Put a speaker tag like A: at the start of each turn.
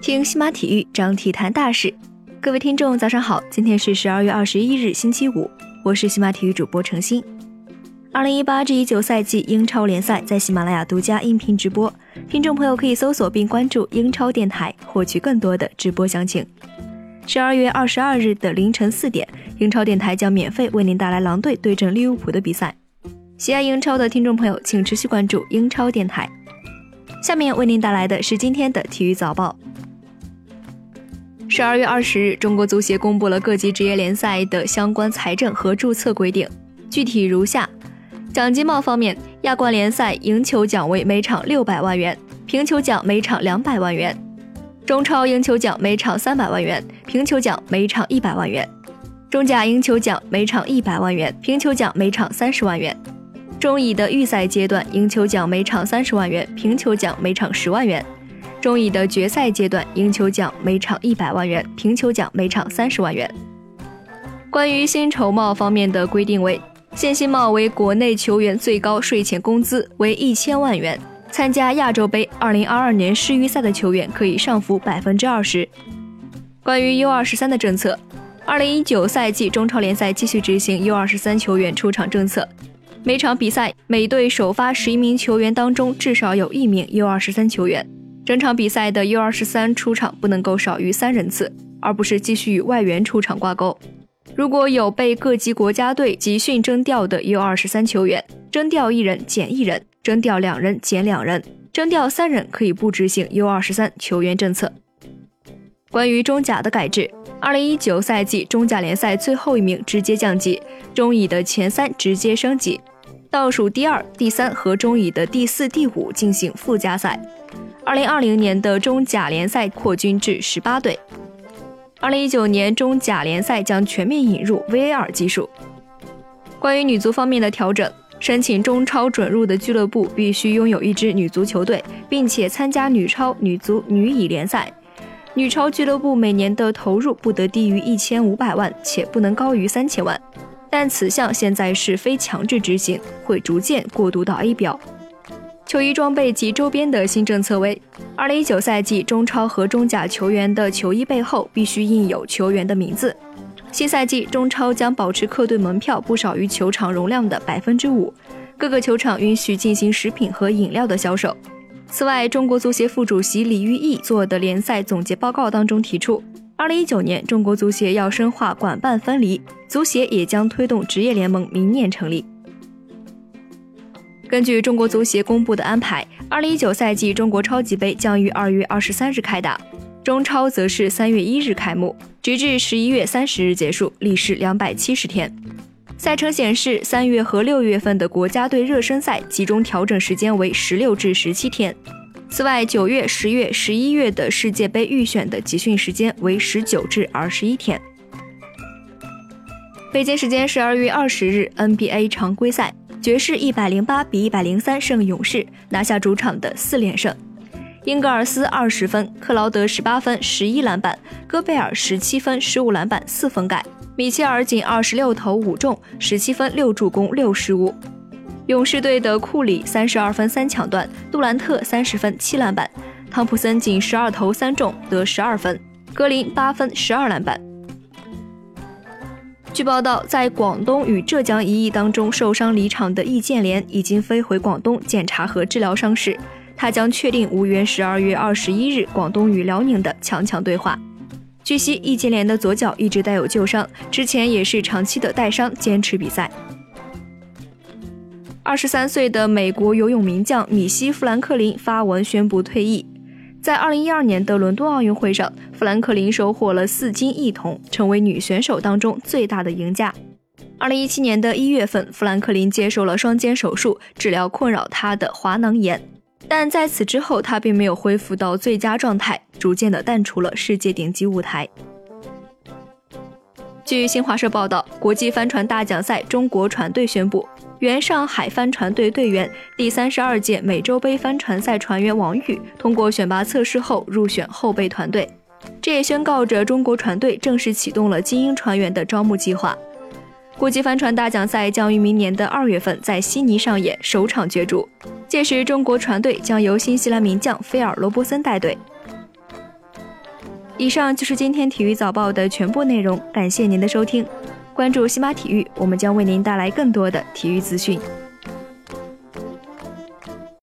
A: 听西马体育，讲体坛大事。各位听众，早上好！今天是十二月二十一日，星期五，我是西马体育主播程鑫。二零一八至一九赛季英超联赛在喜马拉雅独家音频直播，听众朋友可以搜索并关注英超电台，获取更多的直播详情。十二月二十二日的凌晨四点，英超电台将免费为您带来狼队对阵利物浦的比赛。喜爱英超的听众朋友，请持续关注英超电台。下面为您带来的是今天的体育早报。十二月二十日，中国足协公布了各级职业联赛的相关财政和注册规定，具体如下：奖金帽方面，亚冠联赛赢球奖为每场六百万元，平球奖每场两百万元；中超赢球奖每场三百万元，平球奖每场一百万元；中甲赢球奖每场一百万元，平球奖每场三十万元；中乙的预赛阶段赢球奖每场三十万元，平球奖每场十万元。中乙的决赛阶段，赢球奖每场一百万元，平球奖每场三十万元。关于薪酬帽方面的规定为：现薪帽为国内球员最高税前工资为一千万元，参加亚洲杯二零二二年世预赛的球员可以上浮百分之二十。关于 U 二十三的政策，二零一九赛季中超联赛继续执行 U 二十三球员出场政策，每场比赛每队首发十一名球员当中至少有一名 U 二十三球员。整场比赛的 U 二十三出场不能够少于三人次，而不是继续与外援出场挂钩。如果有被各级国家队集训征调的 U 二十三球员，征调一人减一人，征调两人减两人，征调三人可以不执行 U 二十三球员政策。关于中甲的改制，二零一九赛季中甲联赛最后一名直接降级，中乙的前三直接升级，倒数第二、第三和中乙的第四、第五进行附加赛。二零二零年的中甲联赛扩军至十八队。二零一九年中甲联赛将全面引入 VAR 技术。关于女足方面的调整，申请中超准入的俱乐部必须拥有一支女足球队，并且参加女超、女足、女乙联赛。女超俱乐部每年的投入不得低于一千五百万，且不能高于三千万。但此项现在是非强制执行，会逐渐过渡到 A 表。球衣装备及周边的新政策为：二零一九赛季中超和中甲球员的球衣背后必须印有球员的名字。新赛季中超将保持客队门票不少于球场容量的百分之五，各个球场允许进行食品和饮料的销售。此外，中国足协副主席李玉毅做的联赛总结报告当中提出，二零一九年中国足协要深化管办分离，足协也将推动职业联盟明年成立。根据中国足协公布的安排，二零一九赛季中国超级杯将于二月二十三日开打，中超则是三月一日开幕，直至十一月三十日结束，历时两百七十天。赛程显示，三月和六月份的国家队热身赛集中调整时间为十六至十七天。此外，九月、十月、十一月的世界杯预选的集训时间为十九至二十一天。北京时间十二月二十日，NBA 常规赛。爵士一百零八比一百零三胜勇士，拿下主场的四连胜。英格尔斯二十分，克劳德十八分，十一篮板；戈贝尔十七分，十五篮板，四封盖。米切尔仅二十六投五中，十七分，六助攻，六失误。勇士队的库里三十二分三抢断，杜兰特三十分七篮板，汤普森仅十二投三中得十二分，格林八分十二篮板。据报道，在广东与浙江一役当中受伤离场的易建联已经飞回广东检查和治疗伤势，他将确定无缘十二月二十一日广东与辽宁的强强对话。据悉，易建联的左脚一直带有旧伤，之前也是长期的带伤坚持比赛。二十三岁的美国游泳名将米西·富兰克林发文宣布退役。在二零一二年的伦敦奥运会上，富兰克林收获了四金一铜，成为女选手当中最大的赢家。二零一七年的一月份，富兰克林接受了双肩手术，治疗困扰她的滑囊炎，但在此之后，她并没有恢复到最佳状态，逐渐的淡出了世界顶级舞台。据新华社报道，国际帆船大奖赛中国船队宣布。原上海帆船队队员、第三十二届美洲杯帆船赛船员王宇通过选拔测试后入选后备团队，这也宣告着中国船队正式启动了精英船员的招募计划。国际帆船大奖赛将于明年的二月份在悉尼上演首场角逐，届时中国船队将由新西兰名将菲尔·罗伯森带队。以上就是今天体育早报的全部内容，感谢您的收听。关注西马体育，我们将为您带来更多的体育资讯。